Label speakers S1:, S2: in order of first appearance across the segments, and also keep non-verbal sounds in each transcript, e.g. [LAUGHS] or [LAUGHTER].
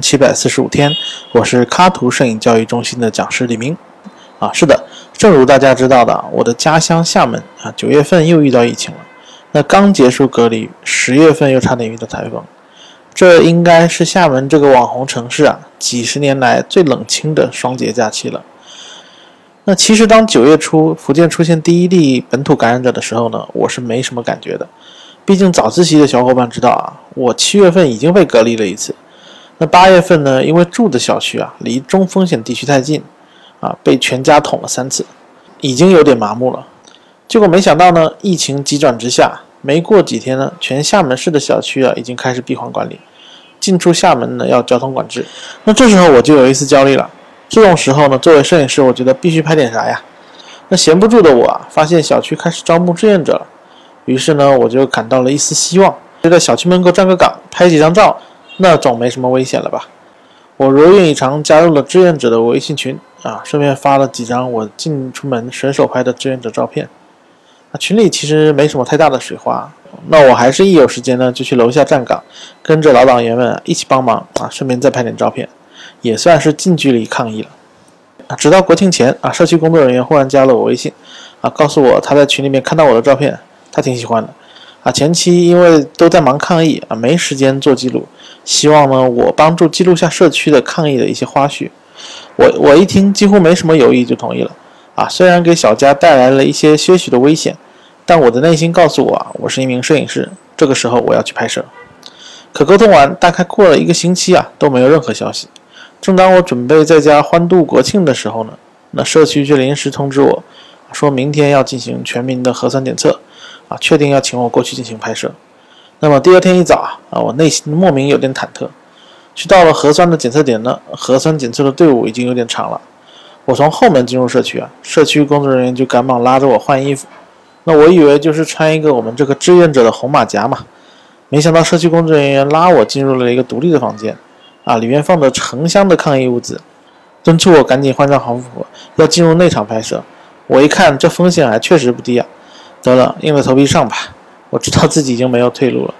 S1: 七百四十五天，我是卡图摄影教育中心的讲师李明。啊，是的，正如大家知道的，我的家乡厦门啊，九月份又遇到疫情了。那刚结束隔离，十月份又差点遇到台风，这应该是厦门这个网红城市啊，几十年来最冷清的双节假期了。那其实当九月初福建出现第一例本土感染者的时候呢，我是没什么感觉的。毕竟早自习的小伙伴知道啊，我七月份已经被隔离了一次。那八月份呢？因为住的小区啊离中风险地区太近，啊被全家捅了三次，已经有点麻木了。结果没想到呢，疫情急转直下，没过几天呢，全厦门市的小区啊已经开始闭环管理，进出厦门呢要交通管制。那这时候我就有一丝焦虑了。这种时候呢，作为摄影师，我觉得必须拍点啥呀？那闲不住的我啊，发现小区开始招募志愿者了，于是呢，我就感到了一丝希望，就在小区门口站个岗，拍几张照。那总没什么危险了吧？我如愿以偿加入了志愿者的微信群啊，顺便发了几张我进出门随手拍的志愿者照片。啊，群里其实没什么太大的水花，那我还是一有时间呢就去楼下站岗，跟着老党员们一起帮忙啊，顺便再拍点照片，也算是近距离抗议了。啊，直到国庆前啊，社区工作人员忽然加了我微信，啊，告诉我他在群里面看到我的照片，他挺喜欢的。啊，前期因为都在忙抗疫啊，没时间做记录。希望呢，我帮助记录下社区的抗疫的一些花絮。我我一听，几乎没什么犹豫就同意了。啊，虽然给小家带来了一些些许的危险，但我的内心告诉我啊，我是一名摄影师，这个时候我要去拍摄。可沟通完，大概过了一个星期啊，都没有任何消息。正当我准备在家欢度国庆的时候呢，那社区却临时通知我，说明天要进行全民的核酸检测。啊，确定要请我过去进行拍摄。那么第二天一早啊，我内心莫名有点忐忑。去到了核酸的检测点呢，核酸检测的队伍已经有点长了。我从后门进入社区啊，社区工作人员就赶忙拉着我换衣服。那我以为就是穿一个我们这个志愿者的红马甲嘛，没想到社区工作人员拉我进入了一个独立的房间，啊，里面放着成箱的抗疫物资，敦促我赶紧换上防护服，要进入内场拍摄。我一看，这风险还确实不低啊。得了，硬着头皮上吧。我知道自己已经没有退路了。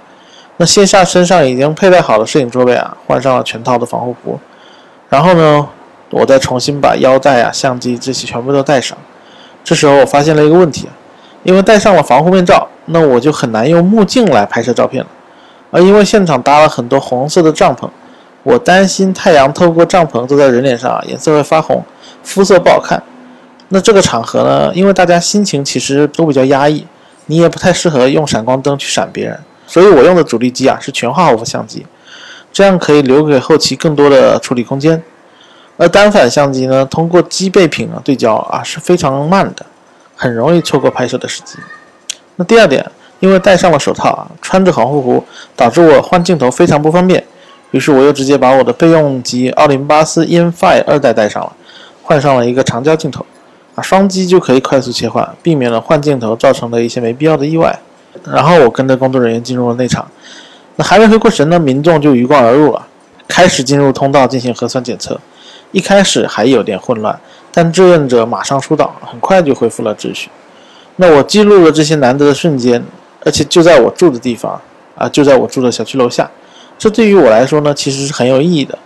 S1: 那卸下身上已经佩戴好的摄影装备啊，换上了全套的防护服。然后呢，我再重新把腰带啊、相机这些全部都带上。这时候我发现了一个问题，因为戴上了防护面罩，那我就很难用目镜来拍摄照片了。而因为现场搭了很多红色的帐篷，我担心太阳透过帐篷照在人脸上啊，颜色会发红，肤色不好看。那这个场合呢，因为大家心情其实都比较压抑，你也不太适合用闪光灯去闪别人，所以我用的主力机啊是全画幅相机，这样可以留给后期更多的处理空间。而单反相机呢，通过机背屏啊对焦啊是非常慢的，很容易错过拍摄的时机。那第二点，因为戴上了手套啊，穿着防护服，导致我换镜头非常不方便，于是我又直接把我的备用机奥林巴斯 EM5 二代带上了，换上了一个长焦镜头。双击就可以快速切换，避免了换镜头造成的一些没必要的意外。然后我跟着工作人员进入了内场，那还没回过神呢，民众就鱼贯而入了，开始进入通道进行核酸检测。一开始还有点混乱，但志愿者马上疏导，很快就恢复了秩序。那我记录了这些难得的瞬间，而且就在我住的地方，啊，就在我住的小区楼下，这对于我来说呢，其实是很有意义的。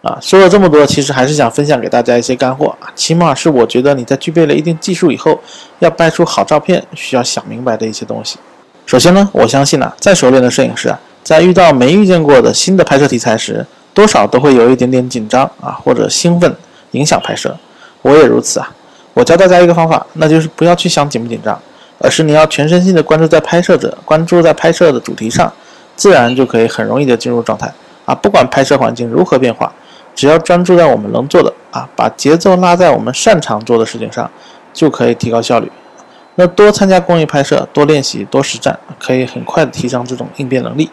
S1: 啊，说了这么多，其实还是想分享给大家一些干货啊。起码是我觉得你在具备了一定技术以后，要拍出好照片，需要想明白的一些东西。首先呢，我相信呢，再熟练的摄影师啊，在遇到没遇见过的新的拍摄题材时，多少都会有一点点紧张啊，或者兴奋，影响拍摄。我也如此啊。我教大家一个方法，那就是不要去想紧不紧张，而是你要全身心的关注在拍摄者，关注在拍摄的主题上，自然就可以很容易的进入状态啊。不管拍摄环境如何变化。只要专注在我们能做的啊，把节奏拉在我们擅长做的事情上，就可以提高效率。那多参加公益拍摄，多练习，多实战，可以很快的提升这种应变能力。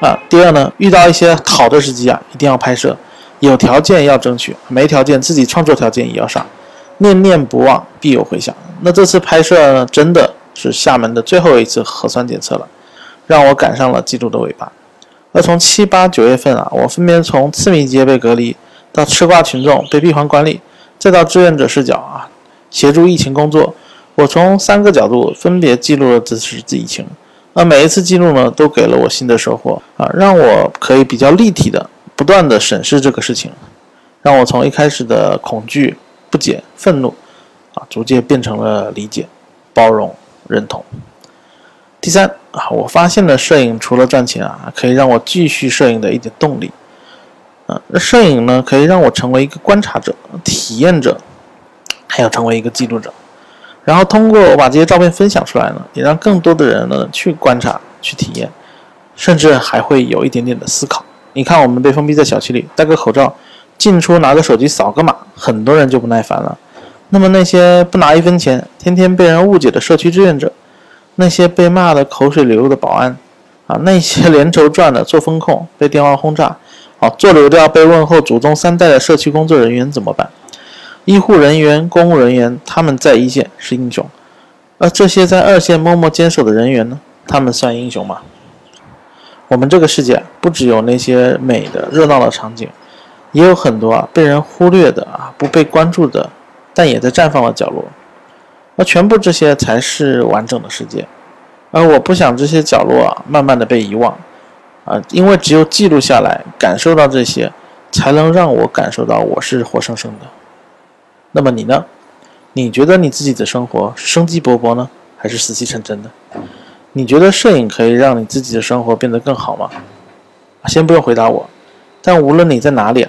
S1: 啊，第二呢，遇到一些好的时机啊，一定要拍摄。有条件要争取，没条件自己创作条件也要上。念念不忘，必有回响。那这次拍摄呢，真的是厦门的最后一次核酸检测了，让我赶上了记录的尾巴。而从七八九月份啊，我分别从次密接被隔离，到吃瓜群众被闭环管理，再到志愿者视角啊，协助疫情工作，我从三个角度分别记录了这次疫情。那每一次记录呢，都给了我新的收获啊，让我可以比较立体的不断的审视这个事情，让我从一开始的恐惧、不解、愤怒，啊，逐渐变成了理解、包容、认同。第三啊，我发现了摄影除了赚钱啊，可以让我继续摄影的一点动力。啊，那摄影呢，可以让我成为一个观察者、体验者，还要成为一个记录者。然后通过我把这些照片分享出来呢，也让更多的人呢去观察、去体验，甚至还会有一点点的思考。你看，我们被封闭在小区里，戴个口罩，进出拿个手机扫个码，很多人就不耐烦了。那么那些不拿一分钱、天天被人误解的社区志愿者，那些被骂的口水流的保安，啊，那些连轴转的做风控 [LAUGHS] 被电话轰炸，啊，做流调被问候祖宗三代的社区工作人员怎么办？医护人员、公务人员他们在一线是英雄，而这些在二线默默坚守的人员呢？他们算英雄吗？我们这个世界不只有那些美的热闹的场景，也有很多啊被人忽略的啊不被关注的，但也在绽放的角落。而全部这些才是完整的世界，而我不想这些角落啊慢慢的被遗忘，啊，因为只有记录下来，感受到这些，才能让我感受到我是活生生的。那么你呢？你觉得你自己的生活生机勃勃呢，还是死气沉沉的？你觉得摄影可以让你自己的生活变得更好吗？先不用回答我，但无论你在哪里，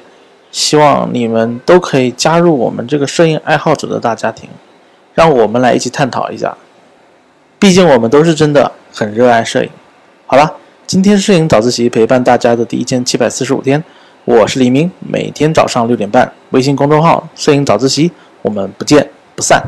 S1: 希望你们都可以加入我们这个摄影爱好者的大家庭。让我们来一起探讨一下，毕竟我们都是真的很热爱摄影。好了，今天摄影早自习陪伴大家的第一千七百四十五天，我是黎明，每天早上六点半，微信公众号“摄影早自习”，我们不见不散。